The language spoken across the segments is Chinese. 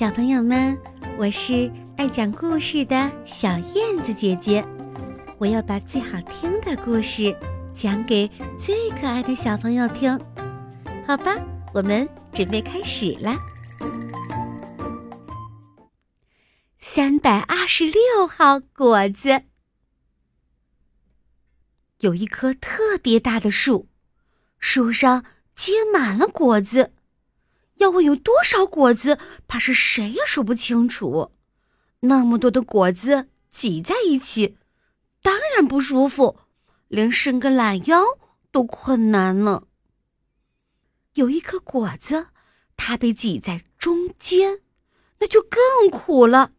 小朋友们，我是爱讲故事的小燕子姐姐，我要把最好听的故事讲给最可爱的小朋友听，好吧？我们准备开始啦。三百二十六号果子，有一棵特别大的树，树上结满了果子。要问有多少果子，怕是谁也说不清楚。那么多的果子挤在一起，当然不舒服，连伸个懒腰都困难呢。有一颗果子，它被挤在中间，那就更苦了。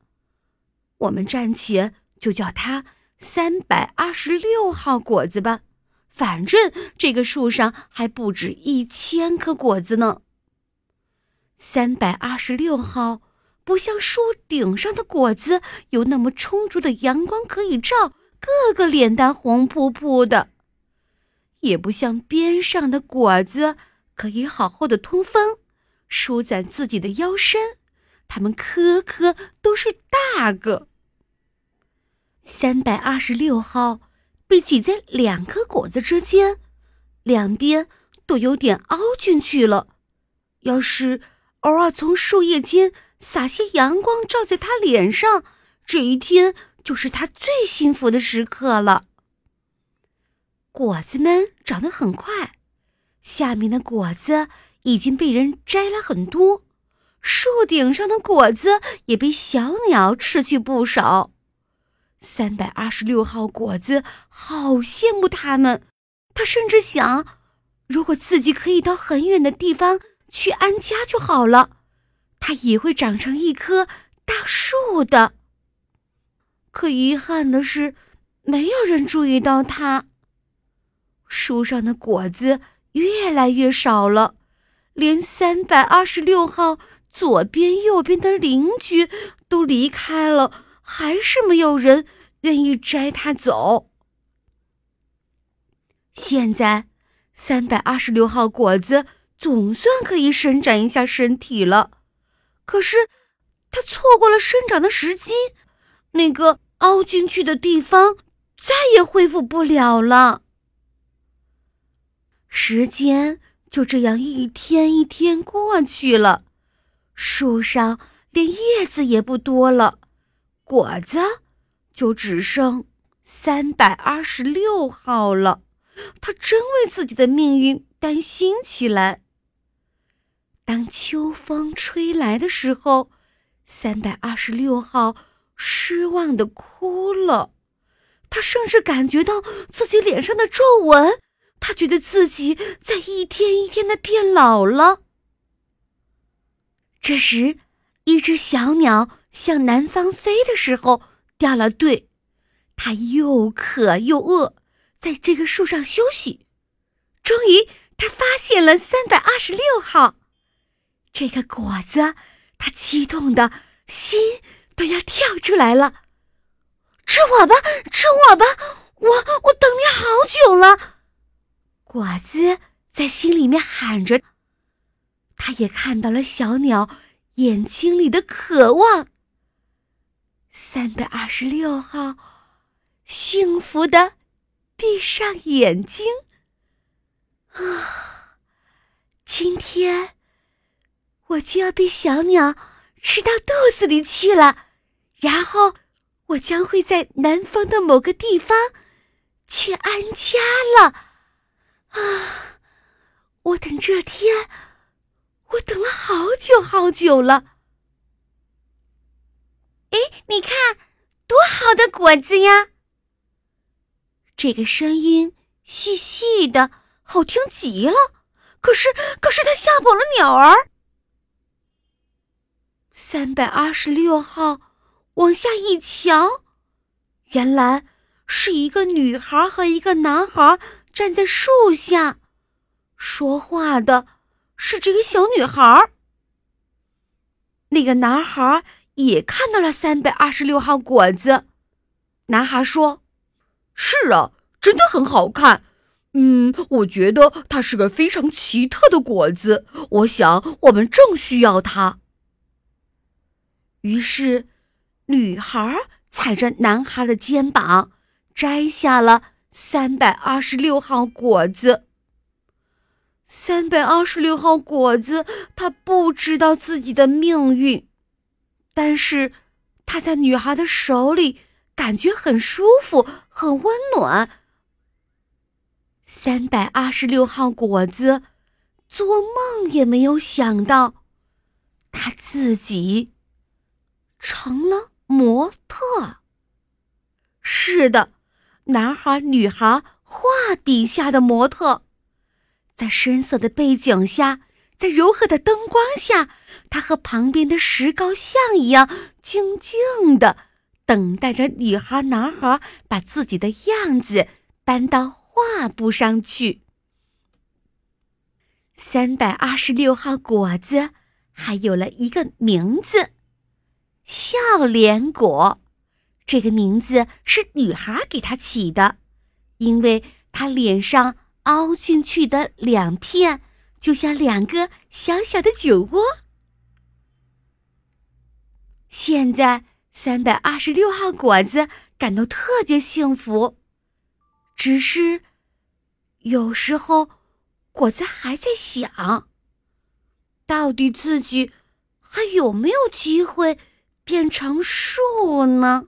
我们暂且就叫它三百二十六号果子吧，反正这个树上还不止一千颗果子呢。三百二十六号，不像树顶上的果子有那么充足的阳光可以照，个个脸蛋红扑扑的；也不像边上的果子可以好好的通风，舒展自己的腰身。它们颗颗都是大个。三百二十六号被挤在两颗果子之间，两边都有点凹进去了。要是。偶尔从树叶间洒些阳光，照在他脸上，这一天就是他最幸福的时刻了。果子们长得很快，下面的果子已经被人摘了很多，树顶上的果子也被小鸟吃去不少。三百二十六号果子好羡慕他们，他甚至想，如果自己可以到很远的地方。去安家就好了，它也会长成一棵大树的。可遗憾的是，没有人注意到它。树上的果子越来越少了，连三百二十六号左边、右边的邻居都离开了，还是没有人愿意摘它走。现在，三百二十六号果子。总算可以伸展一下身体了，可是他错过了生长的时机，那个凹进去的地方再也恢复不了了。时间就这样一天一天过去了，树上连叶子也不多了，果子就只剩三百二十六号了。他真为自己的命运担心起来。当秋风吹来的时候，三百二十六号失望的哭了。他甚至感觉到自己脸上的皱纹，他觉得自己在一天一天的变老了。这时，一只小鸟向南方飞的时候掉了队，它又渴又饿，在这个树上休息。终于，它发现了三百二十六号。这个果子，它激动的心都要跳出来了。吃我吧，吃我吧，我我等你好久了。果子在心里面喊着，他也看到了小鸟眼睛里的渴望。三百二十六号，幸福的闭上眼睛。啊，今天。我就要被小鸟吃到肚子里去了，然后我将会在南方的某个地方去安家了。啊，我等这天，我等了好久好久了。哎，你看，多好的果子呀！这个声音细细的，好听极了。可是，可是它吓跑了鸟儿。三百二十六号，往下一瞧，原来是一个女孩和一个男孩站在树下，说话的是这个小女孩。那个男孩也看到了三百二十六号果子，男孩说：“是啊，真的很好看。嗯，我觉得它是个非常奇特的果子，我想我们正需要它。”于是，女孩踩着男孩的肩膀，摘下了三百二十六号果子。三百二十六号果子，他不知道自己的命运，但是他在女孩的手里感觉很舒服，很温暖。三百二十六号果子，做梦也没有想到，他自己成了模特。是的，男孩、女孩画笔下的模特。在深色的背景下，在柔和的灯光下，他和旁边的石膏像一样，静静的等待着女孩、男孩把自己的样子搬到画布上去。三百二十六号果子还有了一个名字——笑脸果。这个名字是女孩给他起的，因为她脸上。凹进去的两片，就像两个小小的酒窝。现在，三百二十六号果子感到特别幸福，只是有时候，果子还在想，到底自己还有没有机会变成树呢？